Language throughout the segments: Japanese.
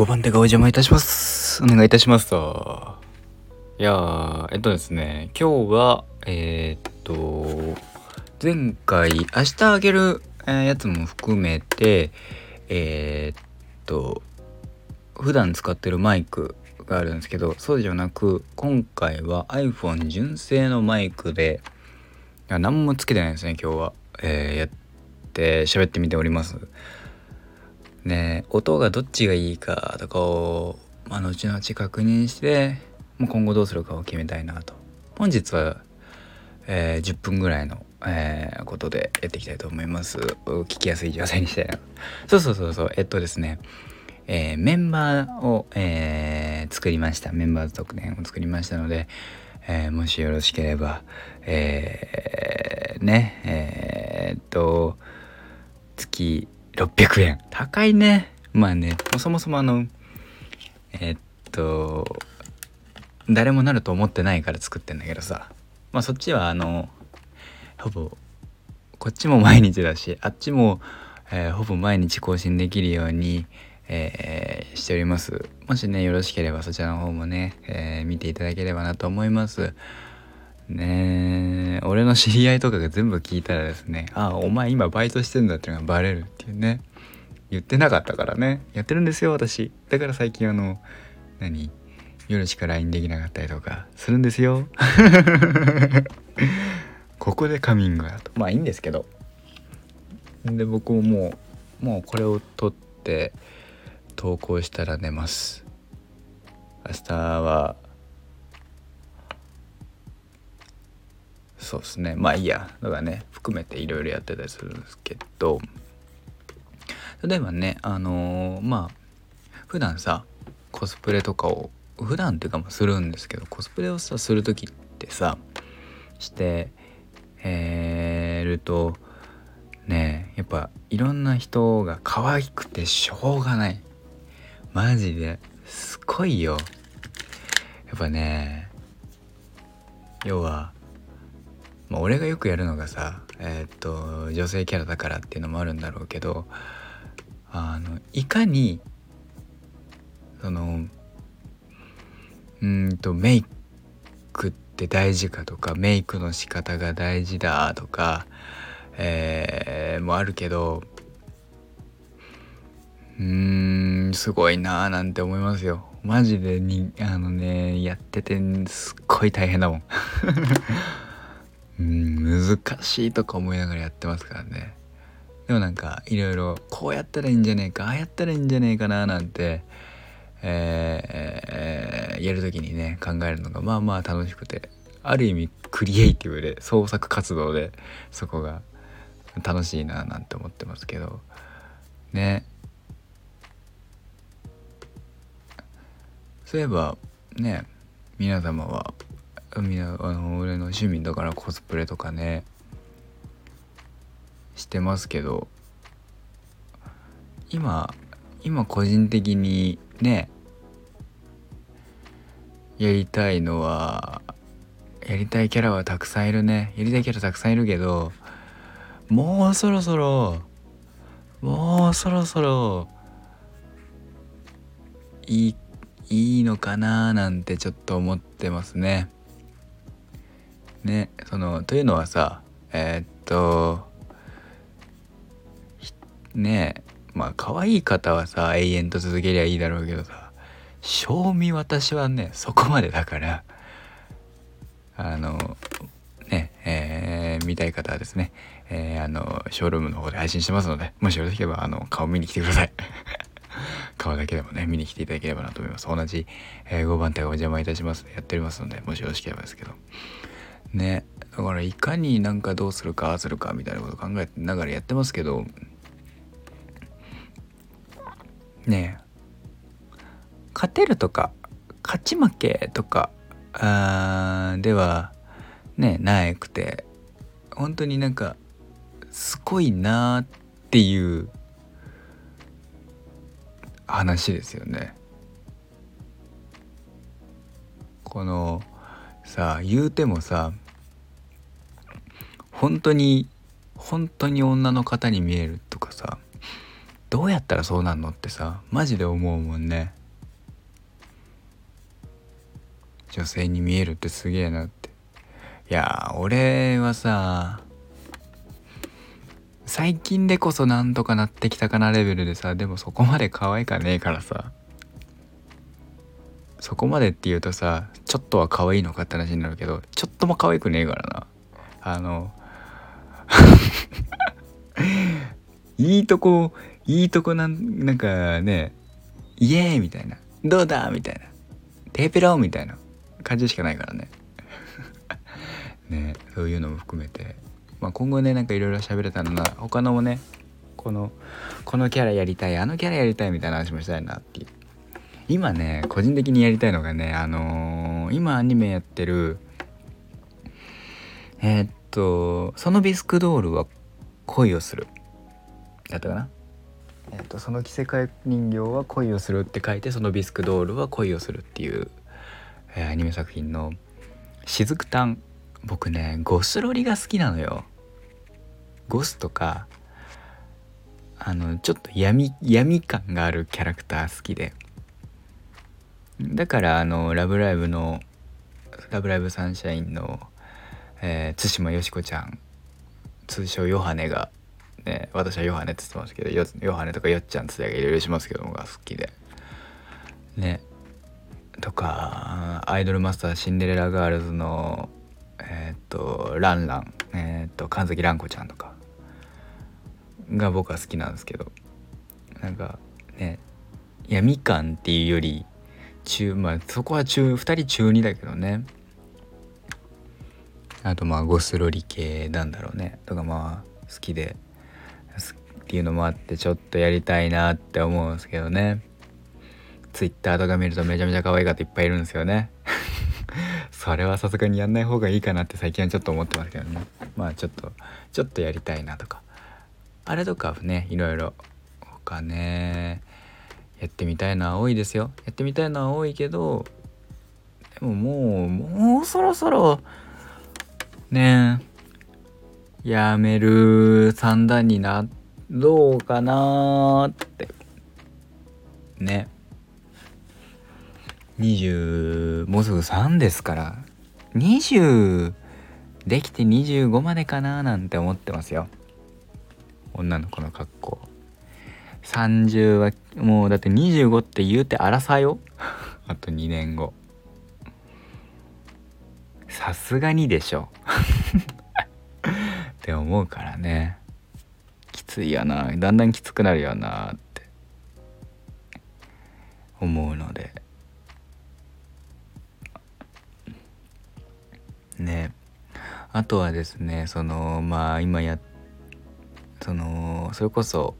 5番手がお邪魔いたします。お願いいたしますと。いやー、えっとですね、今日は、えー、っと、前回、明日あげる、えー、やつも含めて、えー、っと、普段使ってるマイクがあるんですけど、そうじゃなく、今回は iPhone 純正のマイクで、いや何もつけてないですね、今日は。え、やって喋ってみております。ね音がどっちがいいかとかを、まあ、後々確認してもう今後どうするかを決めたいなと。本日は、えー、10分ぐらいの、えー、ことでやっていきたいと思います。聞きやすい状態にして。そうそうそうそう。えっとですねえー、メンバーを、えー、作りました。メンバーズ特典を作りましたので、えー、もしよろしければえー、ねえー、っと月600円。高いね。まあねそもそもあのえ、っと誰もなると思ってないから作ってんだけどさ。まあそっちはあのほぼこっちも毎日だしあっちも、えー、ほぼ毎日更新できるように、えー、しております。もしねよろしければそちらの方もね、え、見ていただければなと思います。ねえ。俺の知り合いとかが全部聞いたらですねあお前今バイトしてんだっていうのがバレるっていうね。言ってなかったからね。やってるんですよ私。だから最近あの何？夜しか LINE できなかったりとかするんですよ。ここでカミングアウト。まあいいんですけど。で僕ももうもうこれを撮って投稿したら寝ます。明日はそうですね。まあいいや。だからね含めていろいろやってたりするんですけど。例えばねあのー、まあ普段さコスプレとかを普段っていうかもするんですけどコスプレをさする時ってさしてえー、るとねやっぱいろんな人が可愛くてしょうがない。マジですごいよ。やっぱね要はまあ、俺がよくやるのがさえー、っと女性キャラだからっていうのもあるんだろうけどあのいかにそのうんとメイクって大事かとかメイクの仕方が大事だとか、えー、もあるけどうーんすごいなーなんて思いますよ。マジでにあのねやっててすっごい大変だもん。うん難しいとか思いながらやってますからね。でもなんかいろいろこうやったらいいんじゃねえかああやったらいいんじゃねえかななんてえー、やる時にね考えるのがまあまあ楽しくてある意味クリエイティブで創作活動でそこが楽しいななんて思ってますけど。ね。そういえばね皆様はみんなあの俺の趣味だからコスプレとかねしてますけど今今個人的にねやりたいのはやりたいキャラはたくさんいるねやりたいキャラたくさんいるけどもうそろそろもうそろそろいいいいのかななんてちょっと思ってますね。ねそのというのはさえー、っとねまあ可愛い方はさ永遠と続けりゃいいだろうけどさ賞味私はねそこまでだからあのねえー、見たい方はですね、えー、あのショールームの方で配信してますのでもしよろしければあの顔見に来てください。顔だけでもね見に来ていただければなと思います。同じ、えー、5番手がお邪魔いたします。やっておりますのでもしよろしければですけど。ねだからいかになんかどうするかああするかみたいなこと考えながらやってますけどね勝てるとか勝ち負けとかあではねなくて本当になんかすごいなっていう話ですよね。このさ言うてもさ本当に本当に女の方に見えるとかさどうやったらそうなんのってさマジで思うもんね。女性に見えるってすげえなって。いや俺はさ最近でこそなんとかなってきたかなレベルでさでもそこまで可愛かねえからさ。そこまでって言うとさちょっとは可愛いのかって話になるけどちょっとも可愛くねえからな。あの いいとこいいとこなんなんかねイエーイみたいな。どうだみたいな。テーペロみたいな。感じしかないからね。ねそういうのも含めて。まあ、今後ねなんかいろいろ喋れたらな。他のもねこのこのキャラやりたいあのキャラやりたいみたいな話もしたいなっていう。今ね個人的にやりたいのがねあのー、今アニメやってるえー、っとそのビスクドールは恋をする。だったかな？え、っとその着せ替え人形は恋をするって書いてそのビスクドールは恋をするっていう、えー、アニメ作品の「しずくたん」僕ねゴスロリが好きなのよ。ゴスとかあのちょっと闇闇感があるキャラクター好きで。だからあの「ラブライブ!」の「ラブライブサンシャインの」えー、対馬よし子ちゃん通称ヨハネが、ね、私はヨハネって言ってますけどヨヨハネとかよっちゃんつやがいろいろしますけどもが好きでねとかアイドルマスターシンデレラガールズのえー、っとランランえー、っと神崎蘭子ちゃんとかが僕は好きなんですけどなんかね闇感っていうより中まあそこは中2人中2だけどね。あとまあゴスロリ系なんだろうね。とかまあ好きでっていうのもあってちょっとやりたいなって思うんですけどね。ツイッターとか見るとめちゃめちゃ可愛い方いっぱいいるんですよね。それはさすがにやんない方がいいかなって最近はちょっと思ってますけどね。まあちょっとちょっとやりたいなとか。あれとかねいろいろ。他ねやってみたいのは多いですよ。やってみたいのは多いけどでももうもうそろそろねやめる三段になろうかなって。ね。20もうすぐ3ですから。20できて25までかななんて思ってますよ。女の子の格好。30はもうだって25って言うて荒さよあと2年後。さすがにでしょ。って思うからね。きついよな。だんだんきつくなるよなって。思うので。ね。あとはですねそのまあ今やそのそれこそ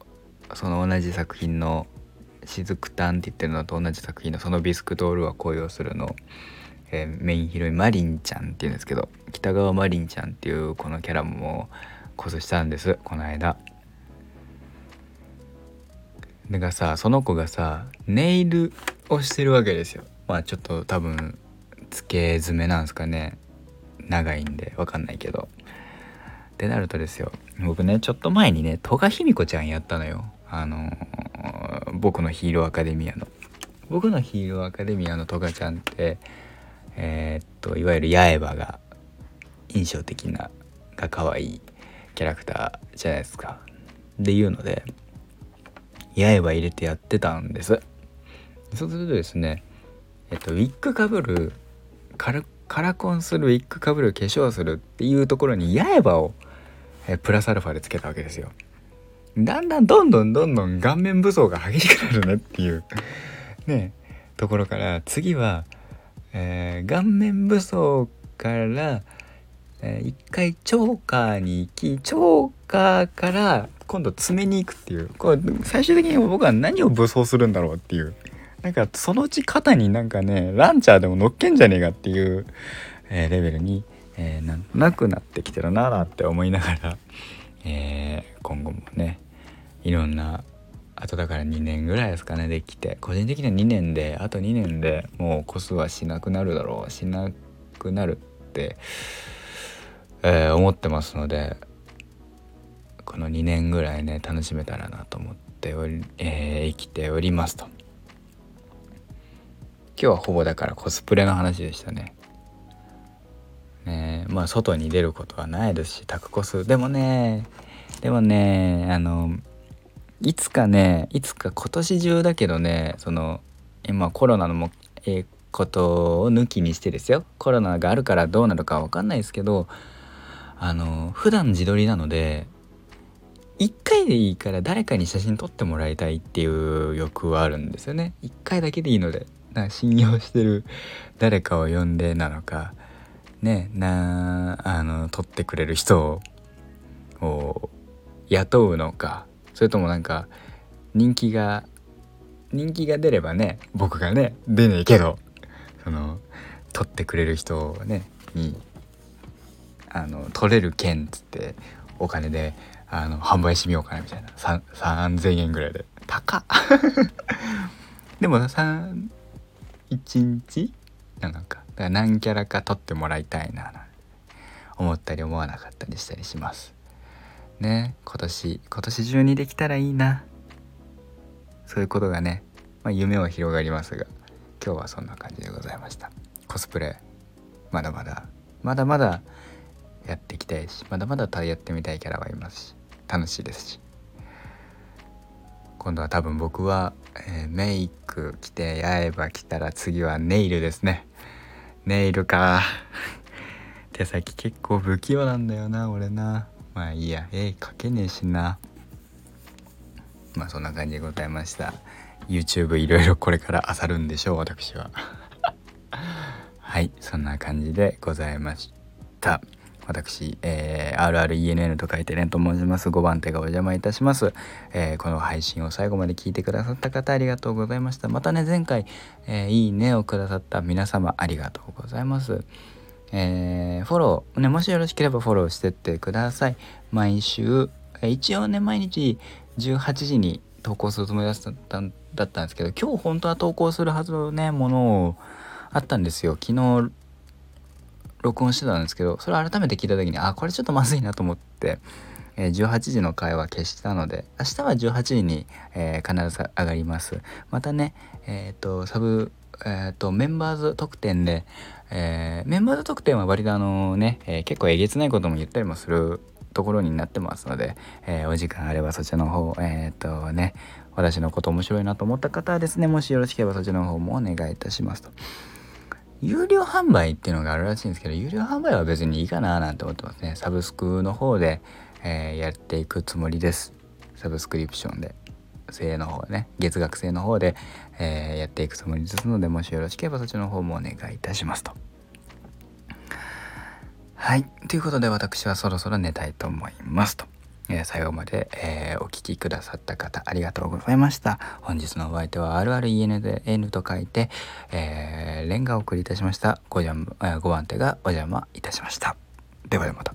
その同じ作品の「しずくたん」って言ってるのと同じ作品の「そのビスクドールは恋をするの」えー、メインヒロインマリンちゃんっていうんですけど北川マリンちゃんっていうこのキャラもコスしたんですこの間。だからさその子がさネイルをしてるわけですよ。まあちょっと多分付け爪なんですかね。長いんでわかんないけど。ってなるとですよ。僕ねちょっと前にね戸賀卑弥子ちゃんやったのよ。あの、僕のヒーローアカデミアの。僕のヒーローアカデミアの戸賀ちゃんってえー、っといわゆる八重歯が印象的なが可愛いキャラクターじゃないですか。っていうので八重歯入れてやってたんです。そうするとですねえっとウィッグかぶるカルカラコンするウィッグかぶる化粧するっていうところに八重歯をえプラスアルファでつけたわけですよ。だんだんどんどんどんどん顔面武装が激しくなるねっていうねところから次は、えー、顔面武装から、えー、一回チョーカーに行きチョーカーから今度爪に行くっていうこれ最終的に僕は何を武装するんだろうっていうなんかそのうち肩になんかねランチャーでも乗っけんじゃねえかっていう、えー、レベルに、えー、ななくなってきてるなーって思いながら、えー、今後もねいろんなあとだから2年ぐらいですかねできて。個人的には2年であと2年でもうコスはしなくなるだろう。しなくなるって、えー、思ってますのでこの2年ぐらいね楽しめたらなと思っており、えー、生きておりますと。今日はほぼだからコスプレの話でしたね。ねまあ外に出ることはないですしタクコス。でもねでもねあのいつかねいつか今年中だけどねその今コロナのも、えー、ことを抜きにしてですよ。コロナがあるからどうなるか分かんないですけどあの普段自撮りなので1回でいいから誰かに写真撮ってもらいたいっていう欲はあるんですよね。1回だけでいいので信用してる誰かを呼んでなのかねなあの撮ってくれる人を雇うのかそれともなんか人気が人気が出ればね僕がね出ねえけどその撮ってくれる人をねにあの取れる券っつってお金であの販売してみようかなみたいな。3,000円ぐらいで。高っ。でも3 1日？なんかだから何キャラか撮ってもらいたいな思ったり思わなかったりしたりします。ね今年今年中にできたらいいな。そういうことがね、まあ、夢は広がりますが今日はそんな感じでございました。コスプレまだまだまだまだやっていきたいしまだまだやってみたいキャラはいますし楽しいですし。今度は多分僕は、えー、メイク着て刃着たら次はネイルですね。ネイルか。手先結構不器用なんだよな俺な。まあいいや。絵描けねえしな。まあそんな感じでございました。YouTube いろいろこれから漁るんでしょう私は。はいそんな感じでございました。私、えー、RRENN と書いてレンと申します。5番手がお邪魔いたします、えー、この配信を最後まで聞いてくださった方ありがとうございました。またね前回、えー、いいねをくださった皆様ありがとうございます。えー、フォロー、ね、もしよろしければフォローしてってください。毎週、一応ね毎日18時に投稿するつもりだったんですけど今日本当は投稿するはずのねものをあったんですよ。昨日録音してたんですけどそれを改めて聞いた時にあこれちょっとまずいなと思って、えー、18時の会話消したので明日は18時に、えー、必ず上がります。またねえっ、ー、とサブえっ、とメンバーズ特典で、えメンバーズ特典は割とあのね、え結構えげつないことも言ったりもするところになってますので、えお時間あればそちらの方えっ、とね私のこと面白いなと思った方はですねもしよろしければそちらの方もお願いいたしますと。有料販売っていうのがあるらしいんですけど有料販売は別にいいかななんて思ってますね。サブスクの方で、えー、やっていくつもりです。サブスクリプションで。制の方ね月額制の方で、えー、やっていくつもりですのでもしよろしければそっちの方もお願いいたしますとはいということで私はそろそろ寝たいと思いますとえー、最後まで、えー、お聴きくださった方ありがとうございました。本日のお相手は RREN で N と書いて、えー、レンガをお送りいたしました。5, ジャン、えー、5番手がお邪魔いたしました。ではではまた。